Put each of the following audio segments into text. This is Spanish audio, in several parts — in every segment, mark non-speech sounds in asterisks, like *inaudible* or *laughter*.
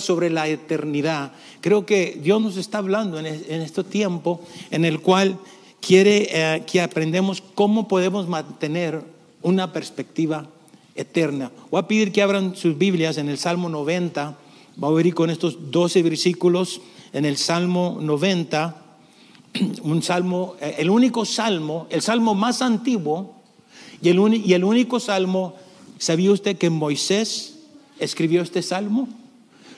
sobre la eternidad. Creo que Dios nos está hablando en, este tiempo en el cual quiere eh, que aprendamos cómo podemos mantener una perspectiva eterna. Voy a pedir que abran sus Biblias en el Salmo 90. Vamos a ir con estos 12 versículos en el Salmo 90. *clears throat* Un salmo, eh, el único salmo, el salmo más antiguo y el, y el único salmo, ¿sabía usted que Moisés escribió este salmo?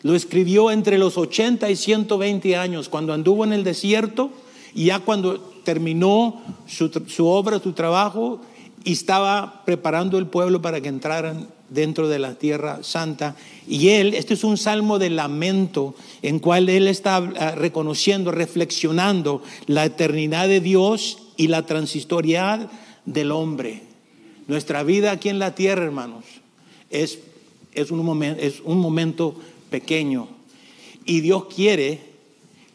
Lo escribió entre los 80 y 120 años, cuando anduvo en el desierto y ya cuando terminó su, su obra, su trabajo, y estaba preparando el pueblo para que entraran dentro de la tierra santa. Y él, este es un salmo de lamento en cual él está ah, reconociendo, reflexionando la eternidad de Dios y la transitoriedad del hombre. Nuestra vida aquí en la tierra, hermanos, es, es, un, momento, es un momento pequeño. Y Dios quiere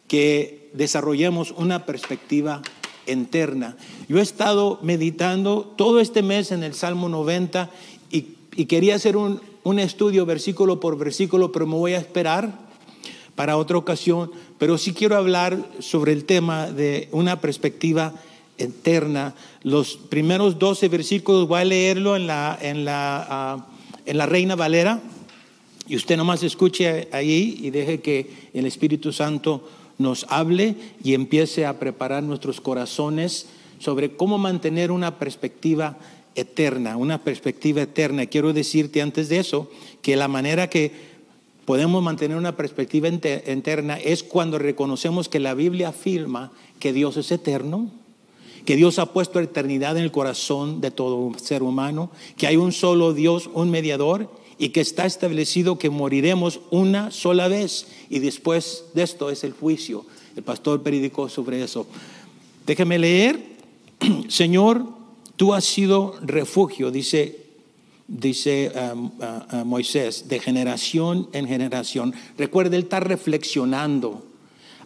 que desarrollemos una perspectiva interna. Yo he estado meditando todo este mes en el Salmo 90 y, quería hacer un, un estudio versículo por versículo, pero me voy a esperar para otra ocasión. Pero sí quiero hablar sobre el tema de una perspectiva eterna. Los primeros 12 versículos voy a leerlo en la, en la, ah, en la Reina Valera y usted nomás escuche ahí y deje que el Espíritu Santo nos hable y empiece a preparar nuestros corazones sobre cómo mantener una perspectiva eterna, una perspectiva eterna. Quiero decirte antes de eso que la manera que podemos mantener una perspectiva eterna es cuando reconocemos que la Biblia afirma que Dios es eterno, que Dios ha puesto eternidad en el corazón de todo ser humano, que hay un solo Dios, un mediador y que está establecido que moriremos una sola vez y después de esto es el juicio. El pastor predicó sobre eso. Déjeme leer. *clears throat* Señor, tú has sido refugio, dice, dice um, Moisés, de generación en generación. Recuerde, él está reflexionando.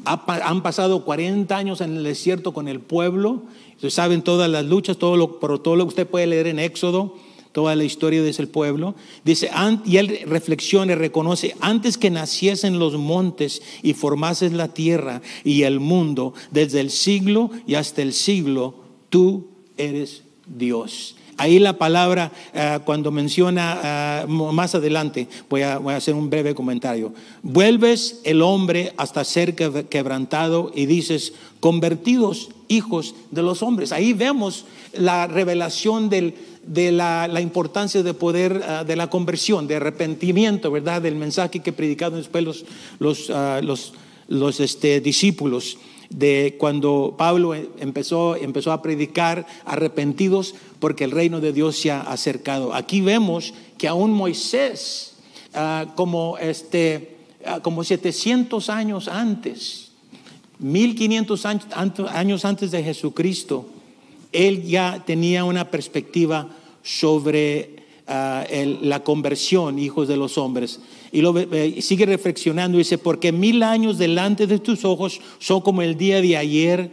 han pasado 40 años en el desierto con el pueblo. Ustedes saben todas las luchas, todo lo, todo lo que usted puede leer en Éxodo toda la historia de ese pueblo. Dice, y él reflexiona y reconoce, antes que naciesen los montes y formases la tierra y el mundo, desde el siglo y hasta el siglo, tú eres Dios. Ahí la palabra, eh, cuando menciona eh, más adelante, voy a, voy a, hacer un breve comentario. Vuelves el hombre hasta ser quebrantado y dices, convertidos hijos de los hombres. Ahí vemos la revelación del, de la, importancia de poder, ah, de la conversión, de arrepentimiento, ¿verdad? Del mensaje que predicado después los, los, ah, los, este, discípulos de cuando Pablo empezó, empezó a predicar arrepentidos porque el reino de Dios se ha acercado. Aquí vemos que aún Moisés, ah, como, este, como 700 años antes, 1500 años antes de Jesucristo, él ya tenía una perspectiva sobre ah, la conversión, hijos de los hombres. Y lo, sigue reflexionando dice, porque mil años delante de tus ojos son como el día de ayer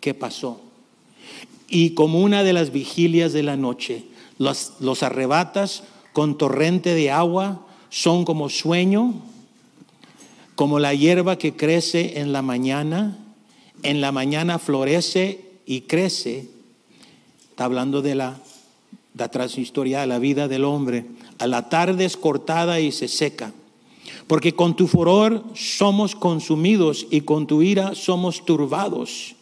que pasó. Y como una de las vigilias de la noche, los, los arrebatas con torrente de agua, son como sueño, como la hierba que crece en la mañana, en la mañana florece y crece Está hablando de la, la historia de la vida del hombre. A la tarde es cortada y se seca. Porque con tu furor somos consumidos y con tu ira somos turbados.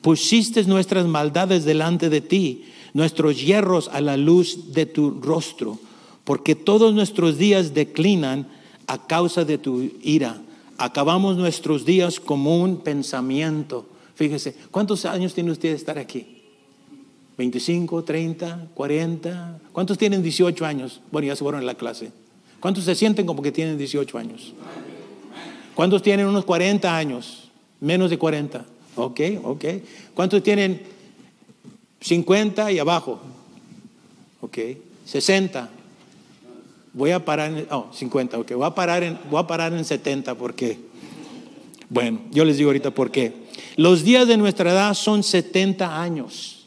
Pusiste nuestras maldades delante de ti, nuestros hierros a la luz de tu rostro, porque todos nuestros días declinan a causa de tu ira. Acabamos nuestros días como un pensamiento. Fíjese, ¿cuántos años tiene usted de estar aquí? 25, 30, 40. ¿Cuántos tienen 18 años? Bueno, ya se fueron a la clase. ¿Cuántos se sienten como que tienen 18 años? ¿Cuántos tienen unos 40 años? Menos de 40. Ok, ok. ¿Cuántos tienen 50 y abajo? Ok. 60. Voy a parar en, oh, 50, ok. Voy a parar en, voy a parar en 70 porque, bueno, yo les digo ahorita por qué. Los días de nuestra edad son 70 años.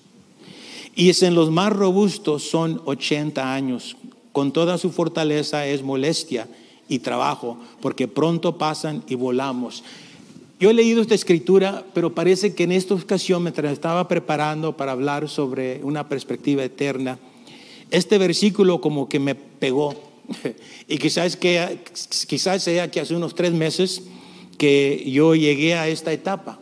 Y es en los más robustos son 80 años. Con toda su fortaleza es molestia y trabajo, porque pronto pasan y volamos. Yo he leído esta escritura, pero parece que en esta ocasión, mientras estaba preparando para hablar sobre una perspectiva eterna, este versículo como que me pegó. *laughs* Y quizás, que, quizás sea que hace unos tres meses que yo llegué a esta etapa,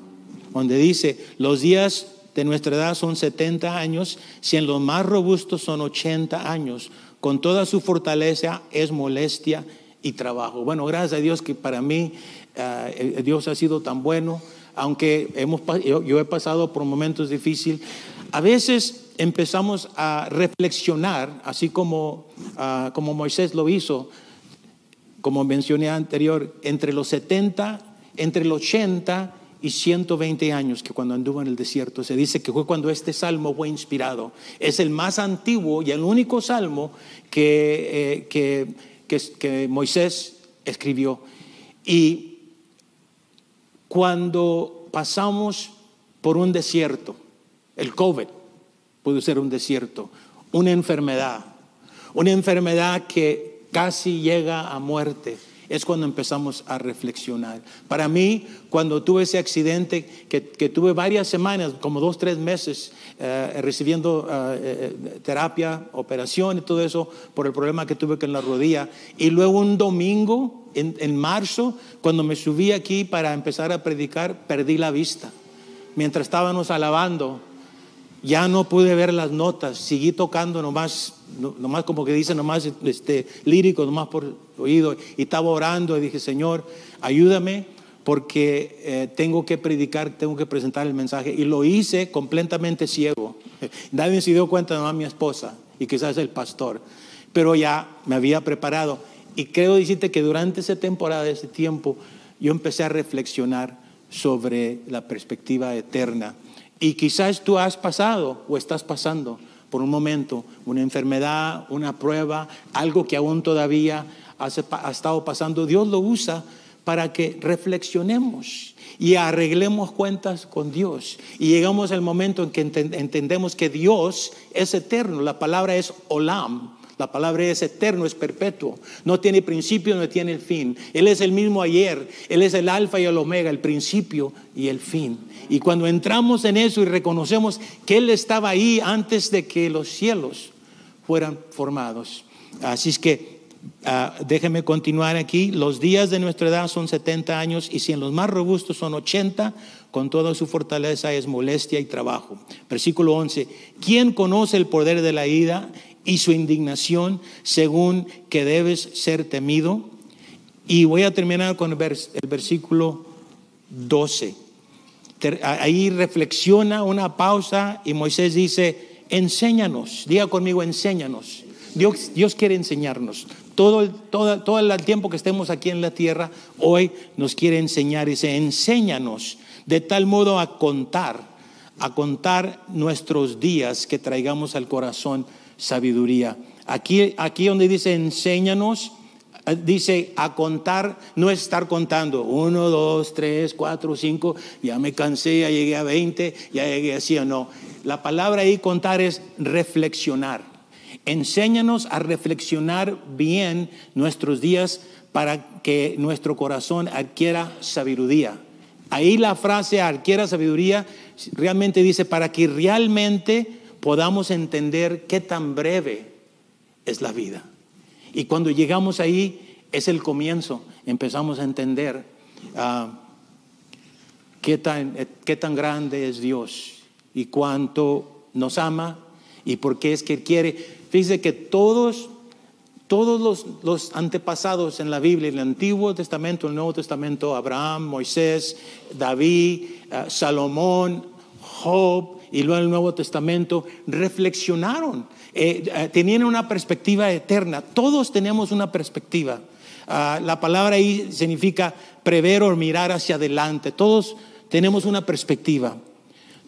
donde dice, los días de nuestra edad son 70 años, si en los más robustos son 80 años, con toda su fortaleza es molestia y trabajo. Bueno, gracias a Dios que para mí eh, Dios ha sido tan bueno, aunque hemos, yo, he pasado por momentos difíciles. A veces empezamos a reflexionar, así como, ah, como Moisés lo hizo, como mencioné anterior, entre los 70, entre los 80 y 120 años que cuando anduvo en el desierto. Se dice que fue cuando este salmo fue inspirado. Es el más antiguo y el único salmo que, eh, que, Moisés escribió. Y cuando pasamos por un desierto, el COVID puede ser un desierto, una enfermedad, una enfermedad que casi llega a muerte es cuando empezamos a reflexionar. Para mí, cuando tuve ese accidente, que, tuve varias semanas, como dos, tres meses, eh, recibiendo eh, eh, terapia, operación y todo eso, por el problema que tuve con la rodilla, y luego un domingo, en, en marzo, cuando me subí aquí para empezar a predicar, perdí la vista. Mientras estábamos alabando, ya no pude ver las notas, seguí tocando nomás nomás como que dice, nomás este, lírico, nomás por oído, y estaba orando y dije, Señor, ayúdame porque eh, tengo que predicar, tengo que presentar el mensaje. Y lo hice completamente ciego. *laughs* Nadie se dio cuenta, nomás mi esposa y quizás el pastor. Pero ya me había preparado. Y creo decirte que durante esa temporada, ese tiempo, yo empecé a reflexionar sobre la perspectiva eterna. Y quizás tú has pasado o estás pasando por un momento una enfermedad, una prueba, algo que aún todavía ha estado pasando, Dios lo usa para que reflexionemos y arreglemos cuentas con Dios. Y llegamos al momento en que entendemos que Dios es eterno. La palabra es olam. La palabra es eterno, es perpetuo. No tiene principio, no tiene el fin. Él es el mismo ayer. Él es el alfa y el omega, el principio y el fin. Y cuando entramos en eso y reconocemos que Él estaba ahí antes de que los cielos fueran formados. Así es que ah, déjeme continuar aquí. Los días de nuestra edad son 70 años y si en los más robustos son 80, con toda su fortaleza es molestia y trabajo. Versículo 11. ¿Quién conoce el poder de la ira y su indignación según que debes ser temido? Y voy a terminar con el, el versículo 12 ahí reflexiona una pausa y Moisés dice, enséñanos, diga conmigo, enséñanos. Dios, Dios quiere enseñarnos. Todo, todo, todo el tiempo que estemos aquí en la tierra, hoy nos quiere enseñar. Dice, enséñanos de tal modo a contar, a contar nuestros días que traigamos al corazón sabiduría. Aquí, aquí donde dice, enséñanos, dice a contar, no es estar contando, uno, dos, tres, cuatro, cinco, ya me cansé, ya llegué a veinte, ya llegué así o no. La palabra ahí contar es reflexionar. Enséñanos a reflexionar bien nuestros días para que nuestro corazón adquiera sabiduría. Ahí la frase adquiera sabiduría realmente dice para que realmente podamos entender qué tan breve es la vida. Y cuando llegamos ahí es el comienzo, empezamos a entender ah, qué, tan, qué tan grande es Dios y cuánto nos ama y por qué es que quiere. Fíjese que todos, todos los, los, antepasados en la Biblia, en el Antiguo Testamento, el Nuevo Testamento, Abraham, Moisés, David, ah, Salomón, Job y luego el Nuevo Testamento, reflexionaron eh, eh, tenían una perspectiva eterna. Todos tenemos una perspectiva. Ah, la palabra ahí significa prever o mirar hacia adelante. Todos tenemos una perspectiva.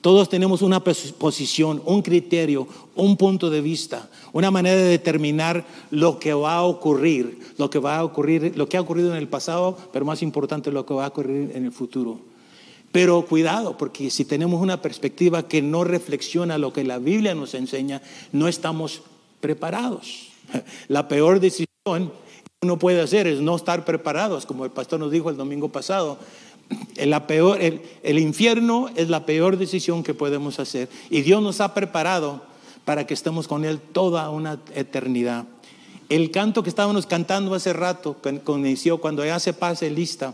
Todos tenemos una posición, un criterio, un punto de vista, una manera de determinar lo que va a ocurrir, lo que va a ocurrir, lo que ha ocurrido en el pasado, pero más importante lo que va a ocurrir en el futuro. Pero cuidado, porque si tenemos una perspectiva que no reflexiona lo que la Biblia nos enseña, no estamos preparados. *laughs* La peor decisión es uno puede hacer es no estar preparados, como el pastor nos dijo el domingo pasado. La peor, el, infierno es la peor decisión que podemos hacer. Y Dios nos ha preparado para que estemos con Él toda una eternidad. El canto que estábamos cantando hace rato, cuando inició, cuando ya se pase lista,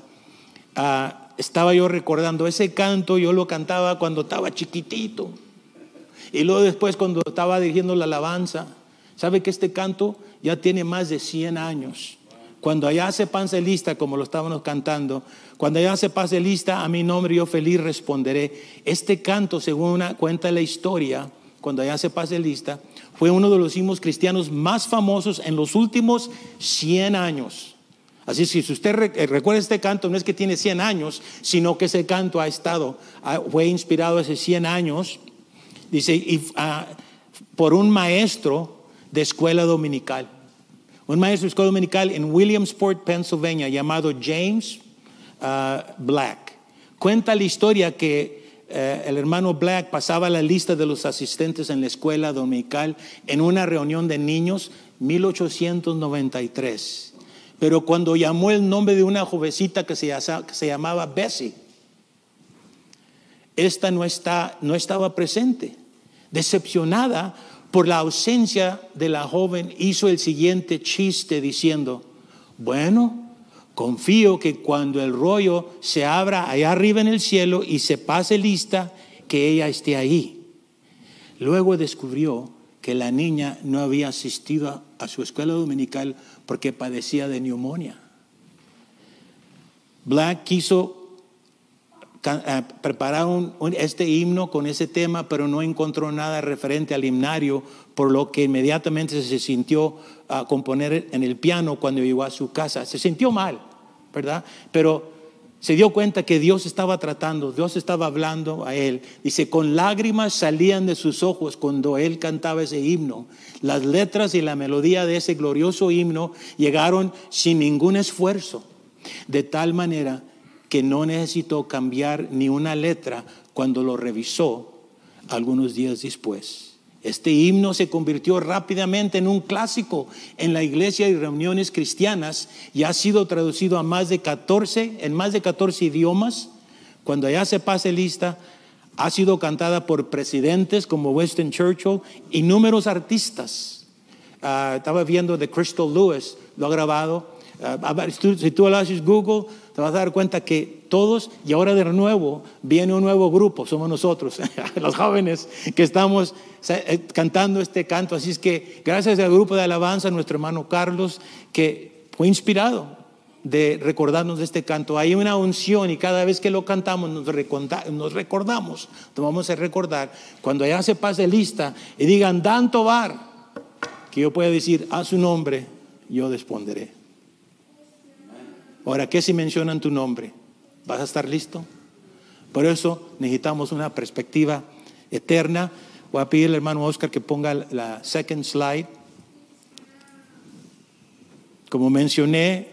ah, estaba yo recordando ese canto, yo lo cantaba cuando estaba chiquitito. Y luego después cuando estaba dirigiendo la alabanza, ¿sabe que este canto ya tiene más de 100 años? Cuando allá se pase lista, como lo estábamos cantando, cuando allá se pase lista, a mi nombre yo feliz responderé. Este canto, según cuenta la historia, cuando allá se pase lista, fue uno de los himnos cristianos más famosos en los últimos 100 años. Así que si usted eh, recuerda este canto, no es que tiene 100 años, sino que ese canto ha estado, fue inspirado hace 100 años, dice, ah, por un maestro de escuela dominical. Un maestro de escuela dominical en Williamsport, Pennsylvania, llamado James ah, Black. Cuenta la historia que eh, el hermano Black pasaba la lista de los asistentes en la escuela dominical en una reunión de niños 1893 pero cuando llamó el nombre de una jovencita que se, llamaba Bessie, esta no, estaba presente. Decepcionada por la ausencia de la joven, hizo el siguiente chiste diciendo, bueno, confío que cuando el rollo se abra allá arriba en el cielo y se pase lista, que ella esté ahí. Luego descubrió que la niña no había asistido a su escuela dominical porque padecía de neumonía. Black quiso eh, preparar este himno con ese tema, pero no encontró nada referente al himnario, por lo que inmediatamente se sintió a componer en el piano cuando llegó a su casa. Se sintió mal, ¿verdad? Pero se dio cuenta que Dios estaba tratando, Dios estaba hablando a él. Dice, con lágrimas salían de sus ojos cuando él cantaba ese himno. Las letras y la melodía de ese glorioso himno llegaron sin ningún esfuerzo, de tal manera que no necesitó cambiar ni una letra cuando lo revisó algunos días después. Este himno se convirtió rápidamente en un clásico en la iglesia y reuniones cristianas y ha sido traducido a más de 14, en más de 14 idiomas. Cuando ya se pase lista, ha sido cantada por presidentes como Winston Churchill y números artistas. Ah, estaba viendo de Crystal Lewis, lo ha grabado. Uh, si tú, lo haces Google, te vas a dar cuenta que todos, y ahora de nuevo, viene un nuevo grupo, somos nosotros, *laughs* los jóvenes que estamos eh, cantando este canto. Así es que gracias al grupo de alabanza, nuestro hermano Carlos, que fue inspirado de recordarnos de este canto. Hay una unción y cada vez que lo cantamos nos, recordamos, tomamos a recordar, cuando ya se pase lista y digan, Dan Tobar, que yo pueda decir, a su nombre, yo responderé. Ahora, ¿qué si mencionan tu nombre? ¿Vas a estar listo? Por eso necesitamos una perspectiva eterna. Voy a pedir al hermano Oscar que ponga la second slide. Como mencioné,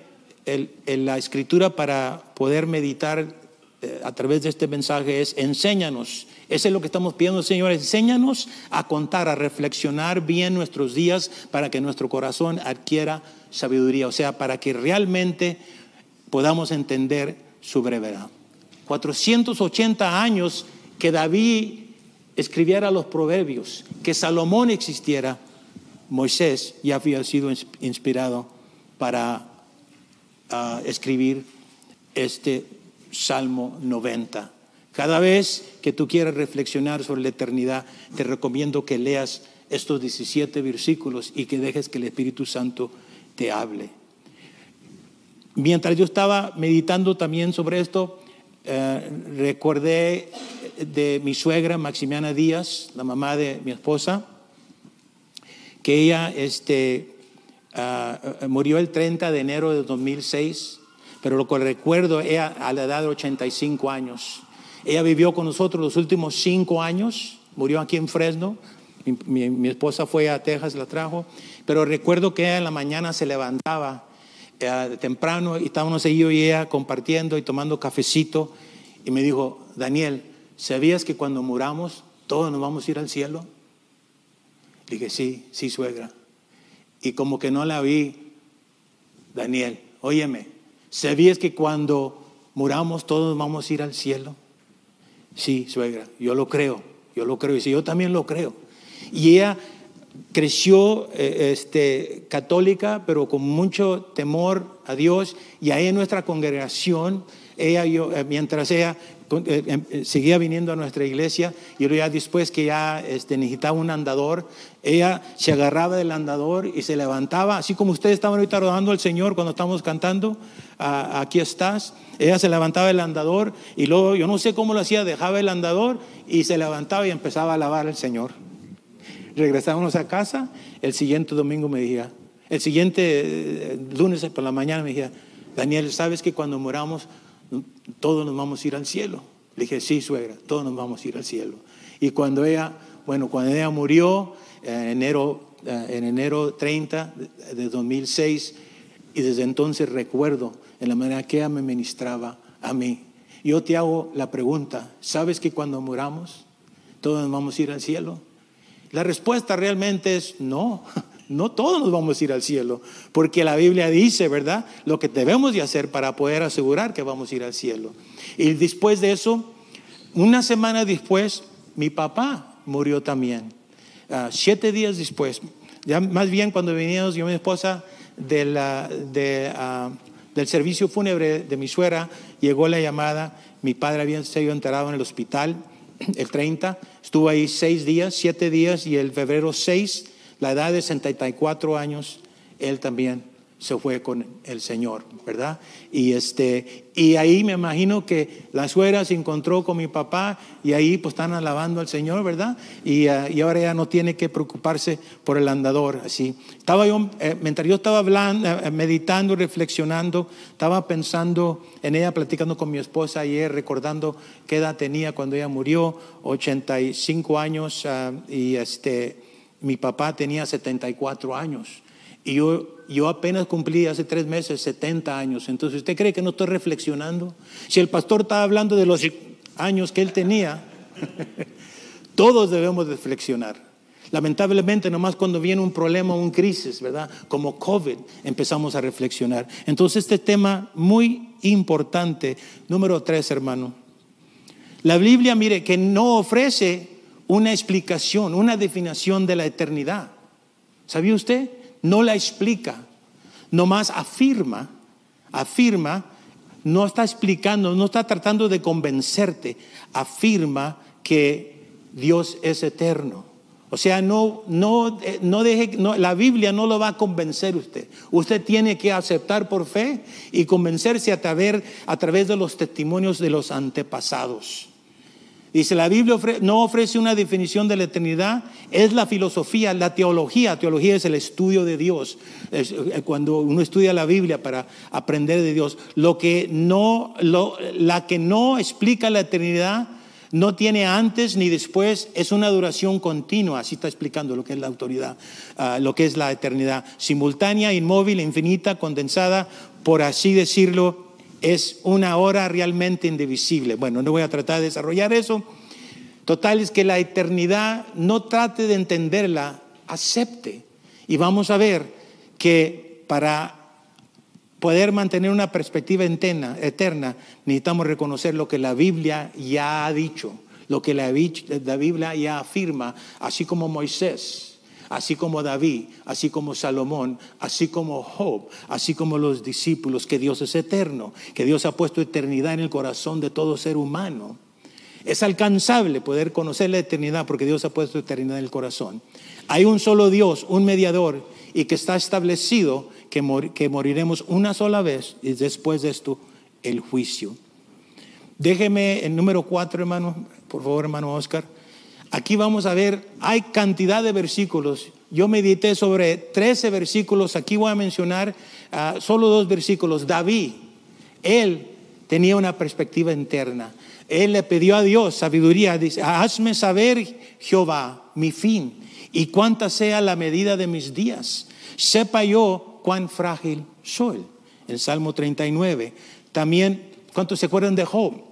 la escritura para poder meditar eh, a través de este mensaje es enséñanos. Eso es lo que estamos pidiendo, Señor. Enséñanos a contar, a reflexionar bien nuestros días para que nuestro corazón adquiera sabiduría. O sea, para que realmente podamos entender su brevedad. 480 años que David escribiera los proverbios, que Salomón existiera, Moisés ya había sido inspirado para ah, escribir este Salmo 90. Cada vez que tú quieras reflexionar sobre la eternidad, te recomiendo que leas estos 17 versículos y que dejes que el Espíritu Santo te hable. Mientras yo estaba meditando también sobre esto, eh, recordé de mi suegra Maximiana Díaz, la mamá de mi esposa, que ella este, ah, murió el 30 de enero de 2006, pero lo que recuerdo, ella a la edad de 85 años. Ella vivió con nosotros los últimos cinco años, murió aquí en Fresno, mi, mi esposa fue a Texas, la trajo, pero recuerdo que ella en la mañana se levantaba eh, temprano estábamos yo y ella compartiendo y tomando cafecito y me dijo, Daniel, ¿sabías que cuando muramos todos nos vamos a ir al cielo? Le dije, sí, sí, suegra. Y como que no la vi Daniel, óyeme, ¿sabías que cuando muramos todos vamos a ir al cielo? Sí, suegra, yo lo creo, yo lo creo, y sí, yo también lo creo. Y ella creció eh, este, católica, pero con mucho temor a Dios, y ahí en nuestra congregación, ella, yo, eh, mientras ella eh, em, seguía viniendo a nuestra iglesia, y luego ya después que ya este, necesitaba un andador, ella se agarraba del andador y se levantaba, así como ustedes estaban ahorita rodando al Señor cuando estamos cantando, aquí estás, ella se levantaba del andador y luego yo no sé cómo lo hacía, dejaba el andador y se levantaba y empezaba a alabar al Señor regresábamos a casa, el siguiente domingo me decía, el siguiente eh, lunes por la mañana me decía, Daniel, ¿sabes que cuando moramos todos nos vamos a ir al cielo? Le dije, sí, suegra, todos nos vamos a ir al cielo. Y cuando ella, bueno, cuando ella murió, eh, enero, eh, en enero 30 de 2006, y desde entonces recuerdo en la manera que ella me ministraba a mí. Yo te hago la pregunta, ¿sabes que cuando moramos todos nos vamos a ir al cielo? La respuesta realmente es no, *laughs* no todos nos vamos a ir al cielo, porque la Biblia dice, ¿verdad? Lo que debemos de hacer para poder asegurar que vamos a ir al cielo. Y después de eso, una semana después, mi papá murió también. Ah, siete días después, ya más bien cuando veníamos yo y mi esposa de ah, del servicio fúnebre de mi suegra, llegó la llamada, mi padre había sido enterrado en el hospital el 30, estuvo ahí seis días, siete días y el febrero 6, la edad de 64 años, él también se fue con el Señor, ¿verdad? Y, este, y ahí me imagino que la suegra se encontró con mi papá y ahí pues están alabando al Señor, ¿verdad? Y, ah, y ahora ya no tiene que preocuparse por el andador, así. Estaba yo, eh, mientras yo estaba hablando, eh, meditando, reflexionando, estaba pensando en ella, platicando con mi esposa ayer, recordando qué edad tenía cuando ella murió, 85 años, ah, y este, mi papá tenía 74 años. Y yo, yo apenas cumplí hace tres meses 70 años. Entonces, ¿usted cree que no estoy reflexionando? Si el pastor está hablando de los años que él tenía, *laughs* todos debemos reflexionar. Lamentablemente, nomás cuando viene un problema, un crisis, ¿verdad? Como COVID, empezamos a reflexionar. Entonces, este tema muy importante, número tres, hermano. La Biblia, mire, que no ofrece una explicación, una definición de la eternidad. ¿Sabía usted? No la explica, nomás afirma, afirma, no está explicando, no está tratando de convencerte, afirma que Dios es eterno. O sea, no, no, eh, no deje, la Biblia no lo va a convencer usted. Usted tiene que aceptar por fe y convencerse a través, a través de los testimonios de los antepasados. Dice, la Biblia no ofrece una definición de la eternidad, es la filosofía, la teología. Teología es el estudio de Dios. Eh, cuando uno estudia la Biblia para aprender de Dios, lo que no, la que no explica la eternidad no tiene antes ni después, es una duración continua, así está explicando lo que es la autoridad, ah, lo que es la eternidad, simultánea, inmóvil, infinita, condensada, por así decirlo, es una hora realmente indivisible. Bueno, no voy a tratar de desarrollar eso. Total es que la eternidad no trate de entenderla, acepte. Y vamos a ver que para poder mantener una perspectiva eterna, necesitamos reconocer lo que la Biblia ya ha dicho, lo que la Biblia ya afirma, así como Moisés así como David, así como Salomón, así como Job, así como los discípulos, que Dios es eterno, que Dios ha puesto eternidad en el corazón de todo ser humano. Es alcanzable poder conocer la eternidad porque Dios ha puesto eternidad en el corazón. Hay un solo Dios, un mediador, y que está establecido que, que moriremos una sola vez y después de esto el juicio. Déjeme el número cuatro, hermano, por favor, hermano Oscar. Aquí vamos a ver, hay cantidad de versículos. Yo medité sobre 13 versículos. Aquí voy a mencionar ah, solo dos versículos. David, él tenía una perspectiva interna. Él le pidió a Dios sabiduría. Dice, hazme saber, Jehová, mi fin y cuánta sea la medida de mis días. Sepa yo cuán frágil soy. El Salmo 39. También, ¿cuántos se acuerdan de Job?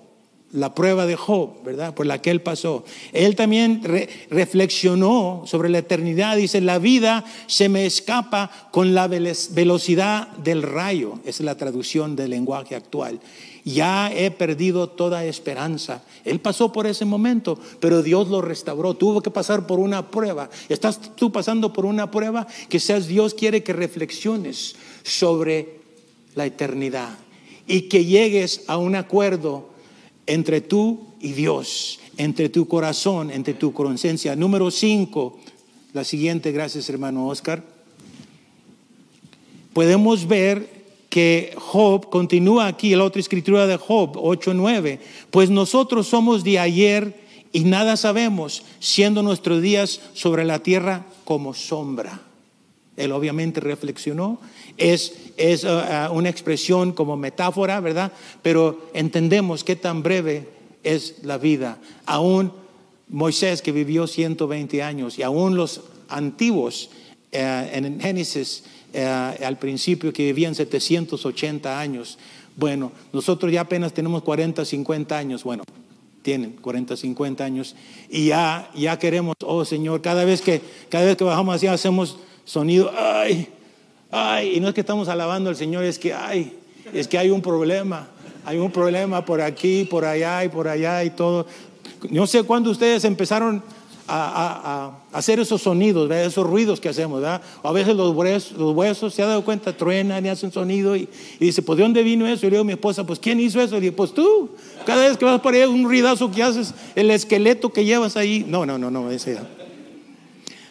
La prueba de Job, ¿verdad? Por la que él pasó. Él también reflexionó sobre la eternidad. Dice, la vida se me escapa con la velocidad del rayo. Esa es la traducción del lenguaje actual. Ya he perdido toda esperanza. Él pasó por ese momento, pero Dios lo restauró. Tuvo que pasar por una prueba. ¿Estás tú pasando por una prueba? Quizás Dios quiere que reflexiones sobre la eternidad y que llegues a un acuerdo entre tú y Dios, entre tu corazón, entre tu conciencia. Número cinco, la siguiente, gracias hermano Oscar. Podemos ver que Job continúa aquí, la otra escritura de Job 8:9, pues nosotros somos de ayer y nada sabemos, siendo nuestros días sobre la tierra como sombra. Él obviamente reflexionó, es, es uh, uh, una expresión como metáfora, ¿verdad? Pero entendemos qué tan breve es la vida. Aún Moisés que vivió 120 años y aún los antiguos uh, en Génesis al principio que vivían 780 años. Bueno, nosotros ya apenas tenemos 40, 50 años. Bueno, tienen 40, 50 años y ya, ya queremos, oh Señor, cada vez que, cada vez que bajamos así hacemos sonido, ay, ay, y no es que estamos alabando al Señor, es que, ay, es que hay un problema, hay un problema por aquí, por allá y por allá y todo. No sé cuándo ustedes empezaron a, hacer esos sonidos, esos ruidos que hacemos. ¿verdad? a veces los huesos, se ha dado cuenta, truenan y hacen sonido. Y, dice, pues ¿de dónde vino eso? Y le digo a mi esposa, pues ¿quién hizo eso? Y le digo, pues tú. Cada vez que vas por ahí, un ruidazo que haces, el esqueleto que llevas ahí. No, no, no, no, ese.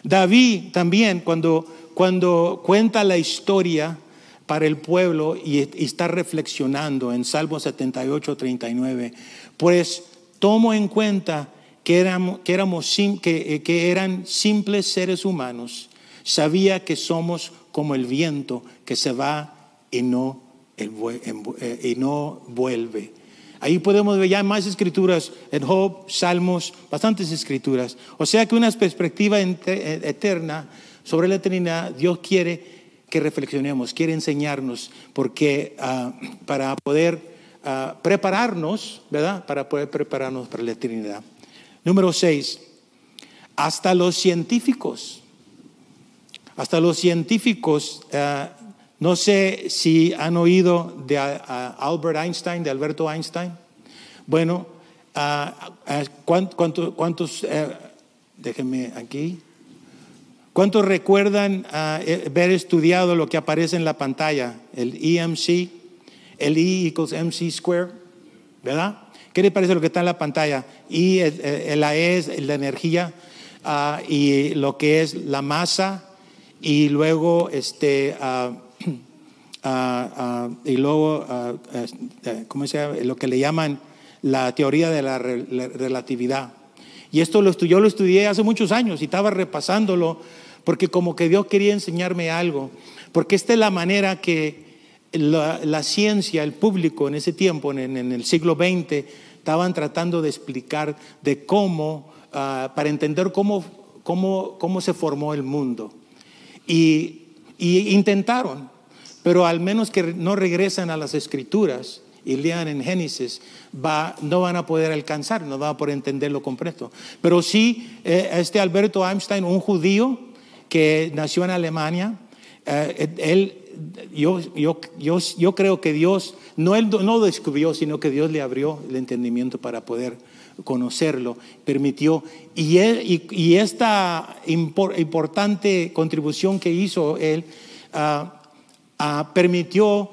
David también, cuando, cuando cuenta la historia para el pueblo y, está reflexionando en Salmo 78, 39, pues tomo en cuenta que, éramos, que, éramos, que, que eran simples seres humanos, sabía que somos como el viento que se va y no, eh, y no vuelve. Ahí podemos ver ya más escrituras en Job, Salmos, bastantes escrituras. O sea que una perspectiva eh, eterna sobre la eternidad, Dios quiere que reflexionemos, quiere enseñarnos, porque ah, para poder ah, prepararnos, ¿verdad? Para poder prepararnos para la eternidad. Número seis, hasta los científicos, hasta los científicos ah, no sé si han oído de Albert Einstein, de Alberto Einstein. Bueno, ¿cuántos, cuántos, eh, déjenme aquí, cuántos recuerdan haber estudiado lo que aparece en la pantalla, el EMC, el E equals MC square, ¿verdad? ¿Qué le parece lo que está en la pantalla? Y la E es la energía ah, y lo que es la masa y luego este ah, *clears throat* Ah, ah, y luego, ah, este, ¿cómo se llama? Lo que le llaman la teoría de la, relatividad. Y esto lo yo lo estudié hace muchos años y estaba repasándolo porque como que Dios quería enseñarme algo. Porque esta es la manera que la, ciencia, el público en ese tiempo, en, el siglo XX, estaban tratando de explicar de cómo, para entender cómo, cómo, cómo se formó el mundo. Y, y intentaron, pero al menos que no regresen a las escrituras y lean en Génesis, va, no van a poder alcanzar, no van a poder entenderlo completo. Pero sí, eh, este Alberto Einstein, un judío que nació en Alemania, eh, él, yo, yo, yo, yo, creo que Dios, no él no descubrió, sino que Dios le abrió el entendimiento para poder conocerlo, permitió. Y, y, esta importante contribución que hizo él, uh, Ah, permitió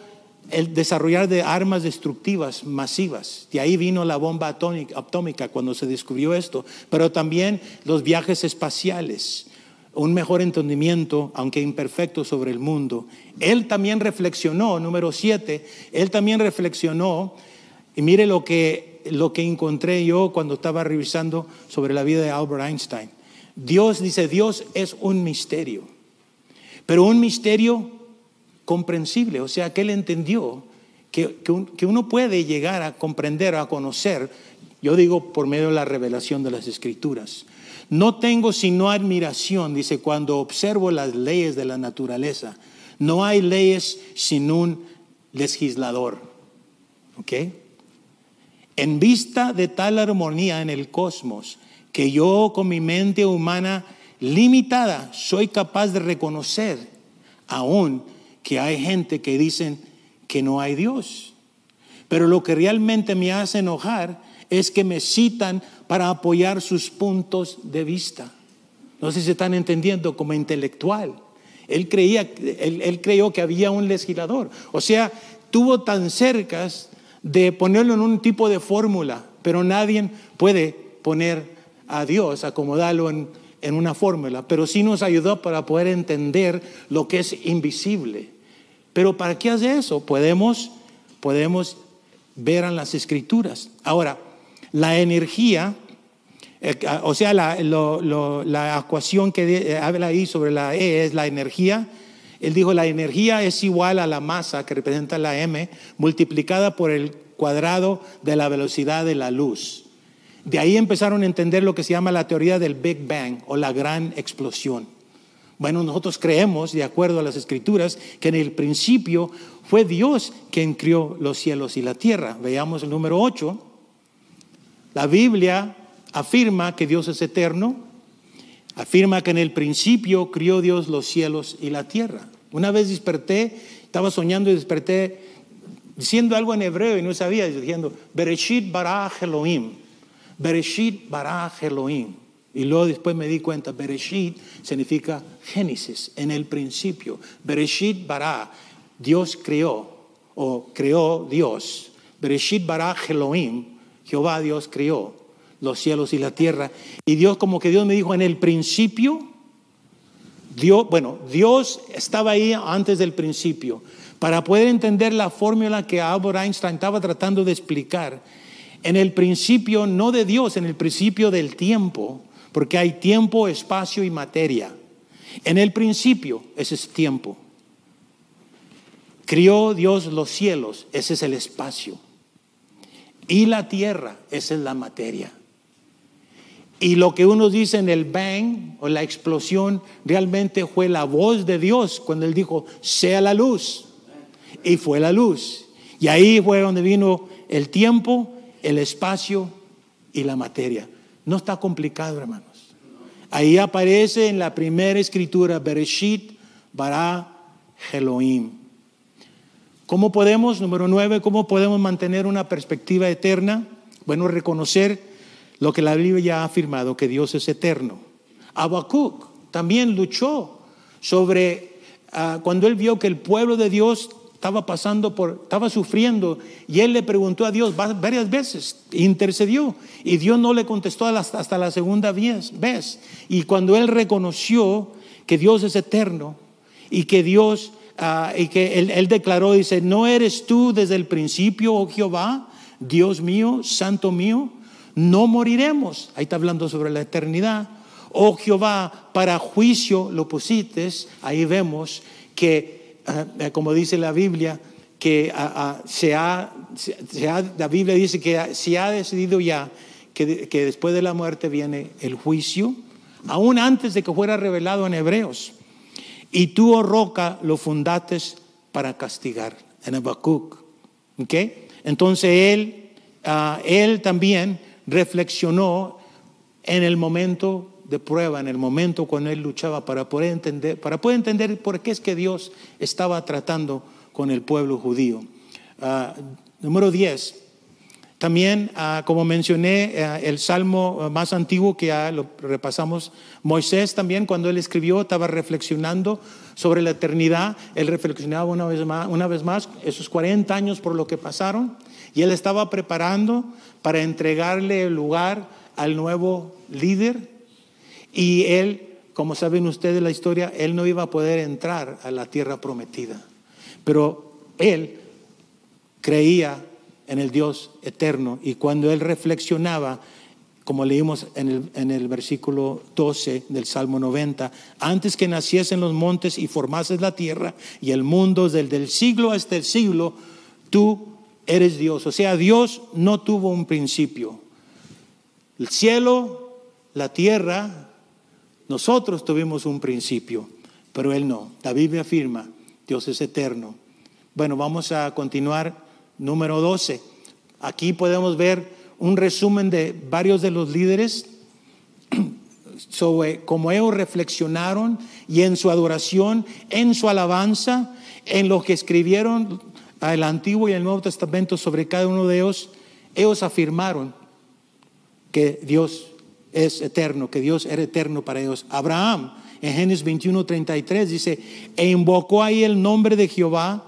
el desarrollar de armas destructivas masivas. De ahí vino la bomba atómica cuando se descubrió esto, pero también los viajes espaciales, un mejor entendimiento, aunque imperfecto, sobre el mundo. Él también reflexionó, número siete, él también reflexionó, y mire lo que, lo que encontré yo cuando estaba revisando sobre la vida de Albert Einstein. Dios dice, Dios es un misterio, pero un misterio comprensible, o sea, que él entendió que, que, uno puede llegar a comprender, a conocer, yo digo por medio de la revelación de las escrituras. No tengo sino admiración, dice, cuando observo las leyes de la naturaleza. No hay leyes sin un legislador. ¿Ok? En vista de tal armonía en el cosmos, que yo con mi mente humana limitada soy capaz de reconocer aún que hay gente que dicen que no hay Dios. Pero lo que realmente me hace enojar es que me citan para apoyar sus puntos de vista. No sé si están entendiendo como intelectual. Él creía, él, creyó que había un legislador. O sea, tuvo tan cerca de ponerlo en un tipo de fórmula, pero nadie puede poner a Dios, acomodarlo en, en una fórmula, pero sí nos ayudó para poder entender lo que es invisible. Pero ¿para qué hace eso? Podemos, podemos ver en las escrituras. Ahora, la energía, o sea, la, la ecuación que habla ahí sobre la E es la energía. Él dijo, la energía es igual a la masa que representa la M multiplicada por el cuadrado de la velocidad de la luz. De ahí empezaron a entender lo que se llama la teoría del Big Bang o la gran explosión. Bueno, nosotros creemos, de acuerdo a las escrituras, que en el principio fue Dios quien crió los cielos y la tierra. Veamos el número 8. La Biblia afirma que Dios es eterno, afirma que en el principio crió Dios los cielos y la tierra. Una vez desperté, estaba soñando y desperté diciendo algo en hebreo y no sabía, diciendo, Bereshit bara Elohim. Bereshit bara Elohim. Y luego después me di cuenta, Bereshit significa Génesis, en el principio. Bereshit bara, Dios creó, o creó Dios. Bereshit bara Elohim, Jehová Dios creó los cielos y la tierra. Y Dios, como que Dios me dijo, en el principio, Dios, bueno, Dios estaba ahí antes del principio. Para poder entender la fórmula que Albert Einstein estaba tratando de explicar, en el principio no de Dios, en el principio del tiempo, porque hay tiempo, espacio y materia. En el principio, ese es tiempo. Crió Dios los cielos, ese es el espacio. Y la tierra, esa es la materia. Y lo que uno dice en el bang o la explosión realmente fue la voz de Dios cuando Él dijo, sea la luz. Y fue la luz. Y ahí fue donde vino el tiempo, el espacio y la materia. No está complicado, hermanos. Ahí aparece en la primera escritura, Bereshit bara Elohim. ¿Cómo podemos, número nueve, cómo podemos mantener una perspectiva eterna? Bueno, reconocer lo que la Biblia ya ha afirmado, que Dios es eterno. Habacuc también luchó sobre ah, cuando él vio que el pueblo de Dios estaba pasando por, estaba sufriendo y él le preguntó a Dios varias veces, intercedió y Dios no le contestó hasta la segunda vez. Y cuando él reconoció que Dios es eterno y que Dios, ah, y que él, él declaró, dice, no eres tú desde el principio, oh Jehová, Dios mío, santo mío, no moriremos. Ahí está hablando sobre la eternidad. Oh Jehová, para juicio lo pusiste. Ahí vemos que eh, como dice la Biblia, que se, ha, la Biblia dice que se ha decidido ya que, que, después de la muerte viene el juicio, aún antes de que fuera revelado en Hebreos. Y tú, oh roca, lo fundaste para castigar, en Habacuc. Entonces él, ah, él también reflexionó en el momento de prueba en el momento cuando él luchaba para poder entender, para poder entender por qué es que Dios estaba tratando con el pueblo judío. Ah, número 10. También, ah, como mencioné, ah, el salmo más antiguo que ya lo repasamos, Moisés también cuando él escribió estaba reflexionando sobre la eternidad, él reflexionaba una vez más, una vez más esos 40 años por lo que pasaron y él estaba preparando para entregarle el lugar al nuevo líder y él, como saben ustedes la historia, él no iba a poder entrar a la tierra prometida. Pero él creía en el Dios eterno y cuando él reflexionaba, como leímos en el, en el, versículo 12 del Salmo 90, antes que naciesen los montes y formases la tierra y el mundo desde el siglo hasta el siglo, tú eres Dios. O sea, Dios no tuvo un principio. El cielo, la tierra, nosotros tuvimos un principio, pero Él no. La Biblia afirma, Dios es eterno. Bueno, vamos a continuar. Número 12. Aquí podemos ver un resumen de varios de los líderes *clears throat* sobre cómo ellos reflexionaron y en su adoración, en su alabanza, en lo que escribieron el Antiguo y el Nuevo Testamento sobre cada uno de ellos, ellos afirmaron que Dios es eterno, que Dios era eterno para ellos. Abraham, en Génesis 21, 33, dice, e invocó ahí el nombre de Jehová,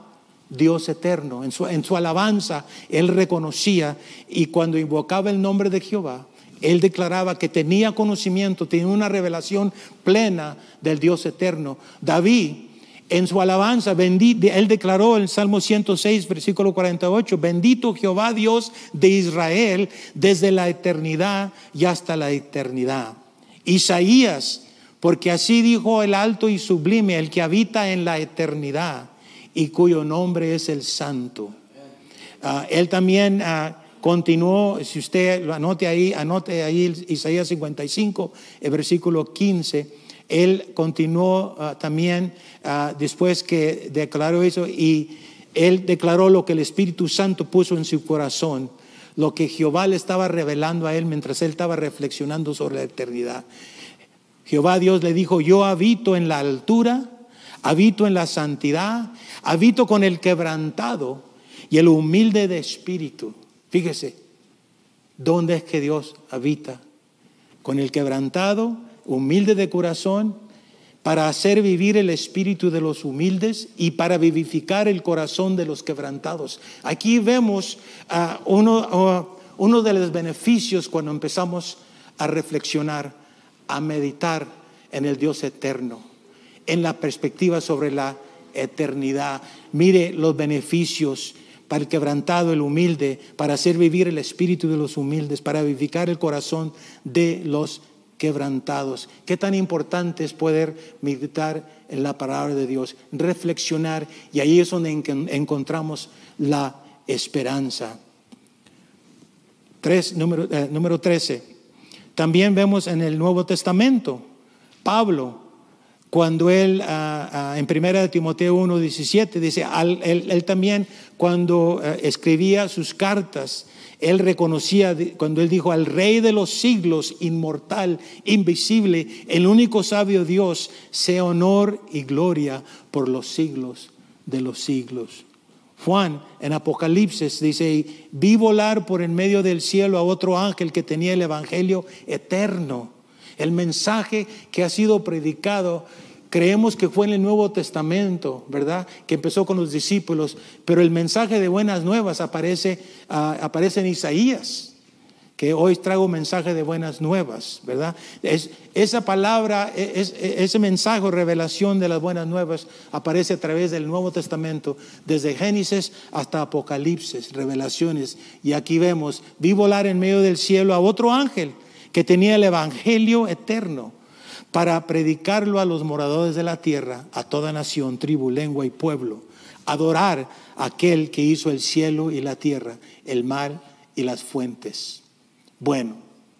Dios eterno. En su, en su alabanza, él reconocía y cuando invocaba el nombre de Jehová, él declaraba que tenía conocimiento, tenía una revelación plena del Dios eterno. David, en su alabanza, él declaró en Salmo 106, versículo 48, bendito Jehová Dios de Israel desde la eternidad y hasta la eternidad. Isaías, porque así dijo el alto y sublime, el que habita en la eternidad y cuyo nombre es el santo. Ah, él también... Ah, continuó, si usted anote ahí, anote ahí Isaías 55, el versículo 15, él continuó ah, también ah, después que declaró eso y él declaró lo que el Espíritu Santo puso en su corazón, lo que Jehová le estaba revelando a él mientras él estaba reflexionando sobre la eternidad. Jehová Dios le dijo, yo habito en la altura, habito en la santidad, habito con el quebrantado y el humilde de espíritu. Fíjese, ¿dónde es que Dios habita? Con el quebrantado, humilde de corazón, para hacer vivir el espíritu de los humildes y para vivificar el corazón de los quebrantados. Aquí vemos uno, uno de los beneficios cuando empezamos a reflexionar, a meditar en el Dios eterno, en la perspectiva sobre la eternidad. Mire los beneficios para el quebrantado, el humilde, para hacer vivir el espíritu de los humildes, para vivificar el corazón de los quebrantados. Qué tan importante es poder meditar en la palabra de Dios, reflexionar, y ahí es donde encontramos la esperanza. Tres, número, eh, número 13. También vemos en el Nuevo Testamento, Pablo, cuando él, ah, ah, en primera de Timoteo 1.17, dice, él, también cuando eh, escribía sus cartas, él reconocía, cuando él dijo, al Rey de los siglos, inmortal, invisible, el único sabio Dios, sea honor y gloria por los siglos de los siglos. Juan en Apocalipsis dice, vi volar por en medio del cielo a otro ángel que tenía el Evangelio eterno, el mensaje que ha sido predicado Creemos que fue en el Nuevo Testamento, ¿verdad? Que empezó con los discípulos, pero el mensaje de buenas nuevas aparece, ah, en Isaías, que hoy traigo mensaje de buenas nuevas, ¿verdad? Es, esa palabra, e, e, ese mensaje, revelación de las buenas nuevas, aparece a través del Nuevo Testamento, desde Génesis hasta Apocalipsis, revelaciones. Y aquí vemos, vi volar en medio del cielo a otro ángel que tenía el Evangelio eterno para predicarlo a los moradores de la tierra, a toda nación, tribu, lengua y pueblo, adorar a aquel que hizo el cielo y la tierra, el mar y las fuentes. Bueno,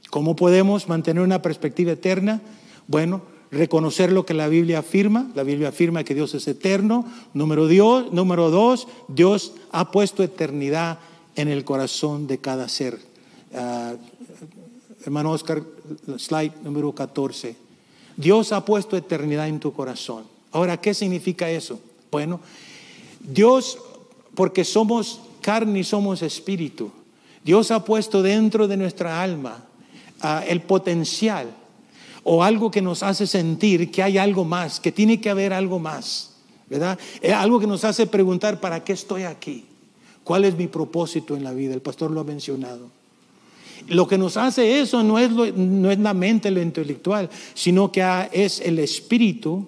¿cómo podemos mantener una perspectiva eterna? Bueno, reconocer lo que la Biblia afirma. La Biblia afirma que Dios es eterno. Número, Dios, número dos, Dios ha puesto eternidad en el corazón de cada ser. Ah, hermano Oscar, slide número 14. Dios ha puesto eternidad en tu corazón. Ahora, ¿qué significa eso? Bueno, Dios, porque somos carne y somos espíritu, Dios ha puesto dentro de nuestra alma ah, el potencial o algo que nos hace sentir que hay algo más, que tiene que haber algo más, ¿verdad? Es algo que nos hace preguntar, ¿para qué estoy aquí? ¿Cuál es mi propósito en la vida? El pastor lo ha mencionado. Lo que nos hace eso no es, no es la mente, lo intelectual, sino que es el espíritu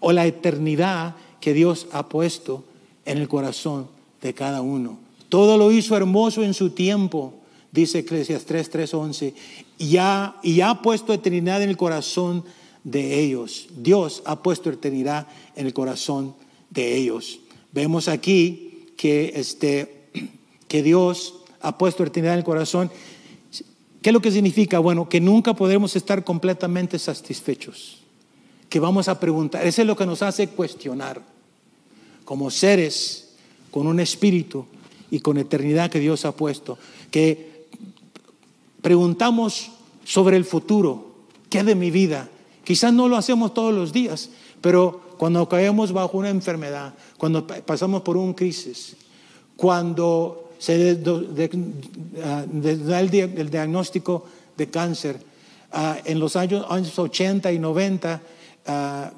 o la eternidad que Dios ha puesto en el corazón de cada uno. Todo lo hizo hermoso en su tiempo, dice Eclesiastes 3, 11, y ha, y ha puesto eternidad en el corazón de ellos. Dios ha puesto eternidad en el corazón de ellos. Vemos aquí que, este, *clears throat* que Dios ha puesto eternidad en el corazón ¿Qué es lo que significa? Bueno, que nunca podremos estar completamente satisfechos. Que vamos a preguntar. Eso es lo que nos hace cuestionar. Como seres con un espíritu y con eternidad que Dios ha puesto, que preguntamos sobre el futuro, ¿qué de mi vida? Quizás no lo hacemos todos los días, pero cuando caemos bajo una enfermedad, cuando pasamos por un crisis, cuando se ah, da el, diagnóstico de cáncer, ah, en los años, 80 y 90, ah,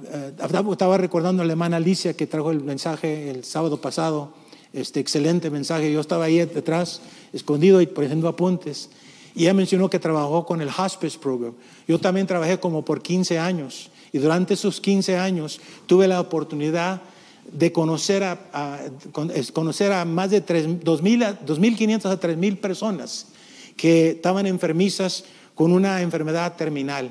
estaba recordando a la hermana Alicia que trajo el mensaje el sábado pasado, este excelente mensaje, yo estaba ahí detrás, escondido y poniendo apuntes, y ella mencionó que trabajó con el Hospice Program. Yo también trabajé como por 15 años. Y durante esos 15 años tuve la oportunidad de conocer a, conocer a más de 2.500 a 3.000 personas que estaban enfermizas con una enfermedad terminal.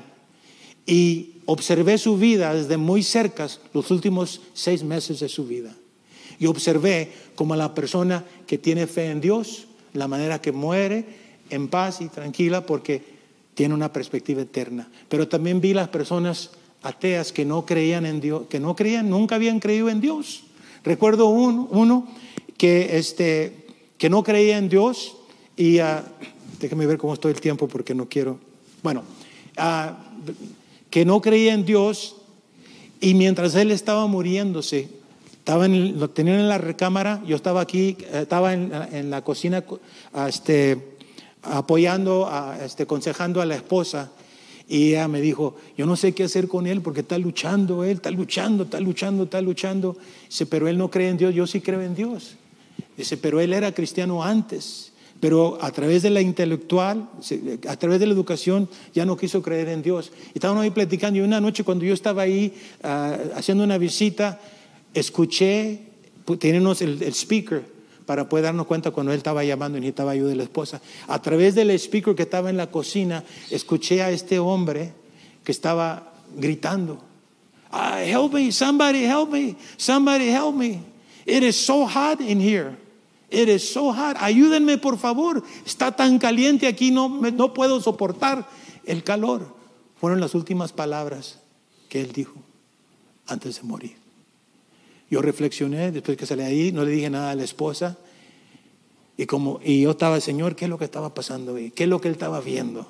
Y observé su vida desde muy cerca los últimos seis meses de su vida. Y observé como la persona que tiene fe en Dios, la manera que muere en paz y tranquila porque tiene una perspectiva eterna. Pero también vi las personas ateas que no creían en Dios, que no creían, nunca habían creído en Dios. Recuerdo uno, que, este, que no creía en Dios y uh, déjame ver cómo estoy el tiempo porque no quiero. Bueno, ah, que no creía en Dios y mientras él estaba muriéndose, estaba lo tenían en la recámara, yo estaba aquí, eh, estaba en, la cocina este, apoyando, este, aconsejando a la esposa y ella me dijo, yo no sé qué hacer con él porque está luchando, él está luchando, está luchando, está luchando. Dice, pero él no cree en Dios, yo sí creo en Dios. Dice, pero él era cristiano antes, pero a través de la intelectual, a través de la educación, ya no quiso creer en Dios. Y estábamos ahí platicando y una noche cuando yo estaba ahí ah, haciendo una visita, escuché, tenemos el, el speaker para poder darnos cuenta cuando él estaba llamando y necesitaba ayuda de la esposa. A través del speaker que estaba en la cocina, escuché a este hombre que estaba gritando, ah, help me, somebody help me, somebody help me. It is so hot in here. It is so hot. Ayúdenme, por favor. Está tan caliente aquí, no, no puedo soportar el calor. Fueron las últimas palabras que él dijo antes de morir. Yo reflexioné después que salí ahí, no le dije nada a la esposa. Y, como, y yo estaba, Señor, ¿qué es lo que estaba pasando ahí? ¿Qué es lo que él estaba viendo?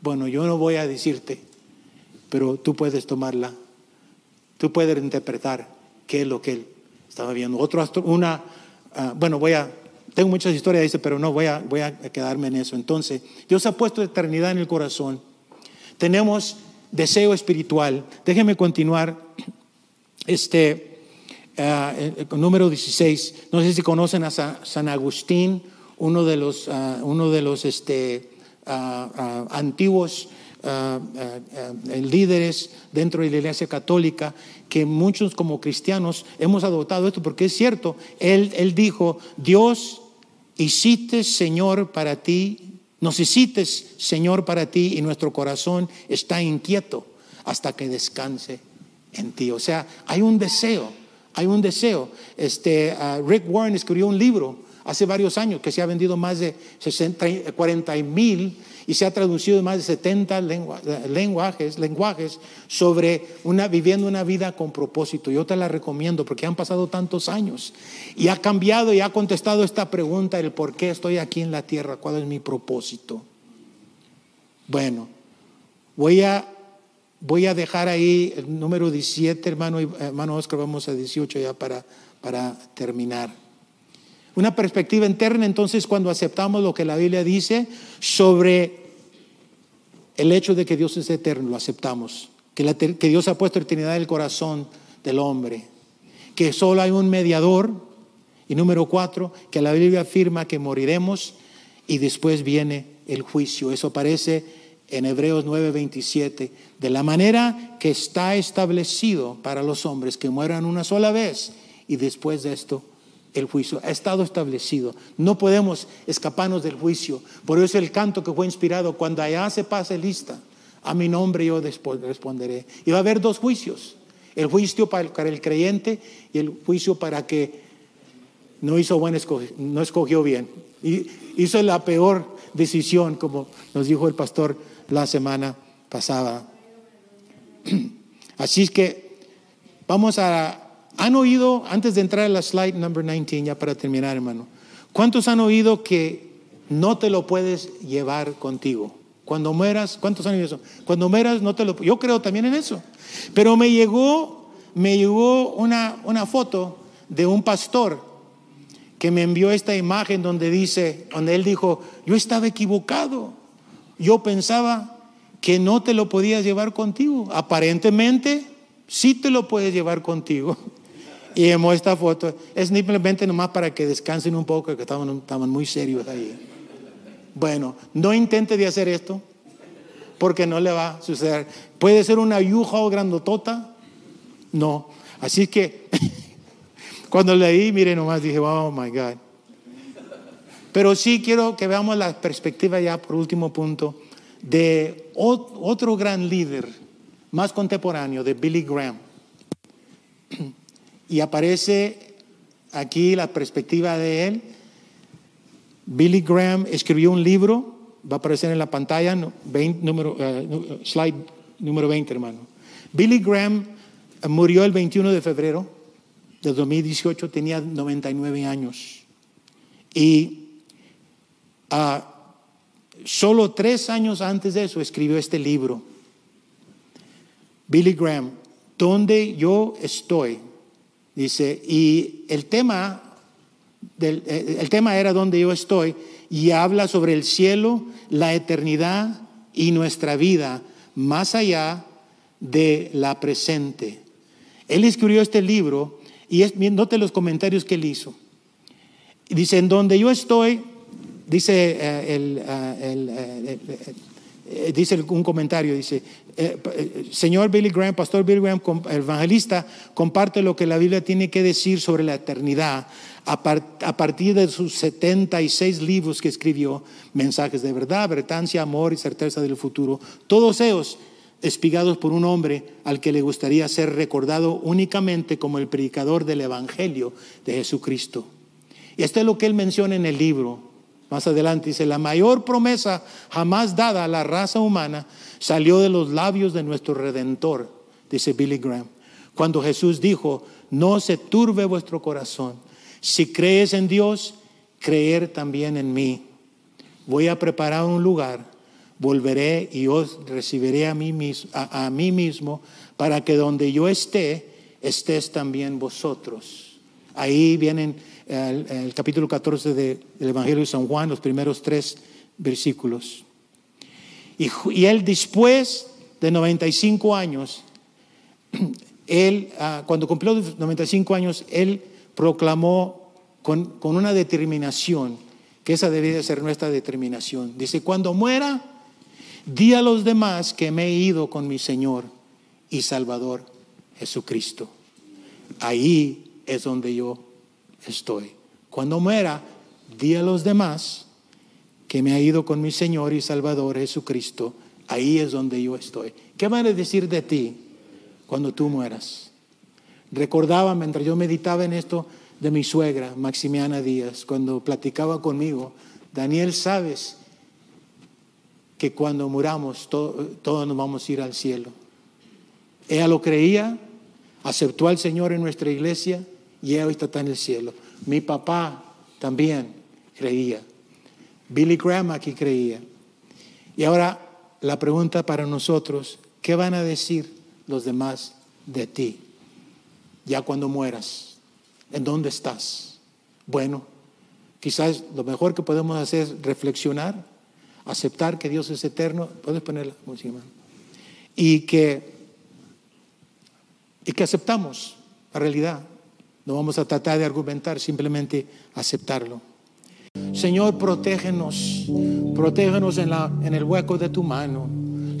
Bueno, yo no voy a decirte, pero tú puedes tomarla. Tú puedes interpretar qué es lo que él estaba viendo. Otro, una, ah, bueno, voy a, tengo muchas historias, pero no, voy a, voy a quedarme en eso. Entonces, Dios ha puesto eternidad en el corazón. Tenemos deseo espiritual. Déjeme continuar. Este, uh, número 16, no sé si conocen a San Agustín, uno de los, uh, uno de los este, uh, antiguos líderes dentro de la Iglesia Católica, que muchos como cristianos hemos adoptado esto, porque es cierto, él, él dijo, Dios, hiciste Señor para ti, nos hiciste Señor para ti y nuestro corazón está inquieto hasta que descanse en ti. O sea, hay un deseo hay un deseo. Este, ah, Rick Warren escribió un libro hace varios años que se ha vendido más de 60, 40 mil y se ha traducido en más de 70 lenguajes, lenguajes sobre viviendo una vida con propósito. Yo te la recomiendo porque han pasado tantos años y ha cambiado y ha contestado esta pregunta, el por qué estoy aquí en la tierra, cuál es mi propósito. Bueno, voy a Voy a dejar ahí el número 17, hermano, hermano Oscar, vamos a 18 ya para, para terminar. Una perspectiva interna, entonces, cuando aceptamos lo que la Biblia dice sobre el hecho de que Dios es eterno, lo aceptamos. Que, que Dios ha puesto eternidad en el corazón del hombre. Que solo hay un mediador. Y número cuatro, que la Biblia afirma que moriremos y después viene el juicio. Eso aparece en Hebreos 9:27, de la manera que está establecido para los hombres que mueran una sola vez y después de esto el juicio ha estado establecido. No podemos escaparnos del juicio. Por eso el canto que fue inspirado, cuando allá se pase lista, a mi nombre yo responderé. Y va a haber dos juicios. El juicio para el creyente y el juicio para que no hizo buen no escogió bien. Y hizo la peor decisión, como nos dijo el pastor la semana pasada. Así es que vamos a... ¿Han oído, antes de entrar a la slide number 19, ya para terminar, hermano? ¿Cuántos han oído que no te lo puedes llevar contigo? Cuando mueras, ¿cuántos han oído eso? Cuando mueras no te lo yo creo también en eso. Pero me llegó me llegó una, una foto de un pastor que me envió esta imagen donde dice, donde él dijo, yo estaba equivocado. Yo pensaba que no te lo podías llevar contigo. Aparentemente sí te lo puedes llevar contigo. Y hemos esta foto. Es simplemente nomás para que descansen un poco, que estaban, estaban muy serios ahí. Bueno, no intente de hacer esto, porque no le va a suceder. Puede ser una yuja o grandotota. No. Así que *laughs* cuando leí, mire nomás, dije, oh my God. Pero sí quiero que veamos la perspectiva ya por último punto de otro gran líder más contemporáneo, de Billy Graham. Y aparece aquí la perspectiva de él. Billy Graham escribió un libro, va a aparecer en la pantalla, número, eh, slide número 20, hermano. Billy Graham murió el 21 de febrero de 2018, tenía 99 años. Y uh, Solo tres años antes de eso escribió este libro. Billy Graham, donde yo estoy, dice, y el tema, del, eh, el tema era donde yo estoy, y habla sobre el cielo, la eternidad y nuestra vida más allá de la presente. Él escribió este libro y es, note los comentarios que él hizo. Dice, en donde yo estoy, Dice, eh, eh, eh, un comentario, dice, señor Billy Graham, pastor Billy Graham, evangelista, comparte lo que la Biblia tiene que decir sobre la eternidad a, partir de sus 76 libros que escribió, mensajes de verdad, vertancia, amor y certeza del futuro, todos ellos espigados por un hombre al que le gustaría ser recordado únicamente como el predicador del Evangelio de Jesucristo. Y esto es lo que él menciona en el libro. Más adelante dice, la mayor promesa jamás dada a la raza humana salió de los labios de nuestro Redentor, dice Billy Graham. Cuando Jesús dijo, no se turbe vuestro corazón. Si crees en Dios, creer también en mí. Voy a preparar un lugar, volveré y os recibiré a mí mismo, a mí mismo para que donde yo esté, estés también vosotros. Ahí vienen el, capítulo 14 del Evangelio de San Juan, los primeros tres versículos. Y, y él después de 95 años, *clears throat* él, ah, cuando cumplió 95 años, él proclamó con, con una determinación, que esa debería ser nuestra determinación. Dice, cuando muera, di a los demás que me he ido con mi Señor y Salvador Jesucristo. Ahí es donde yo estoy. Cuando muera, di a los demás que me ha ido con mi Señor y Salvador Jesucristo. Ahí es donde yo estoy. ¿Qué van a decir de ti cuando tú mueras? Recordaba mientras yo meditaba en esto de mi suegra, Maximiana Díaz, cuando platicaba conmigo, Daniel, sabes que cuando muramos todos nos vamos a ir al cielo. Ella lo creía, aceptó al Señor en nuestra iglesia y hoy está en el cielo. Mi papá también creía. Billy Graham aquí creía. Y ahora la pregunta para nosotros, ¿qué van a decir los demás de ti? Ya cuando mueras, ¿en dónde estás? Bueno, quizás lo mejor que podemos hacer es reflexionar, aceptar que Dios es eterno. ¿Puedes ponerla música? Y que, y que aceptamos la realidad. No vamos a tratar de argumentar, simplemente aceptarlo. Señor, protégenos, protégenos en, la, en el hueco de tu mano.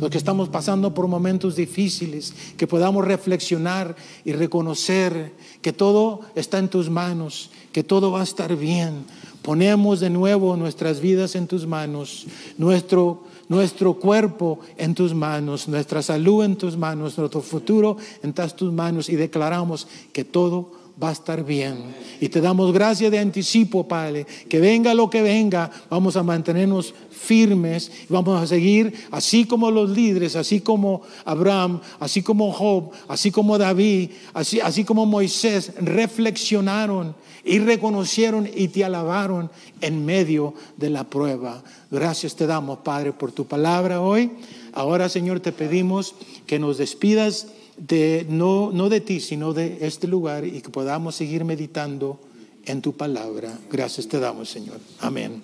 Los que estamos pasando por momentos difíciles, que podamos reflexionar y reconocer que todo está en tus manos, que todo va a estar bien. Ponemos de nuevo nuestras vidas en tus manos, nuestro, nuestro cuerpo en tus manos, nuestra salud en tus manos, nuestro futuro en tus manos y declaramos que todo va a estar bien. Y te damos gracias de anticipo, Padre, que venga lo que venga, vamos a mantenernos firmes y vamos a seguir así como los líderes, así como Abraham, así como Job, así como David, así, así como Moisés, reflexionaron y reconocieron y te alabaron en medio de la prueba. Gracias te damos, Padre, por tu palabra hoy. Ahora, Señor, te pedimos que nos despidas de, no, no de ti, sino de este lugar y que podamos seguir meditando en tu palabra. Gracias te damos, Señor. Amén.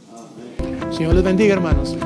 Señor les bendiga, hermanos.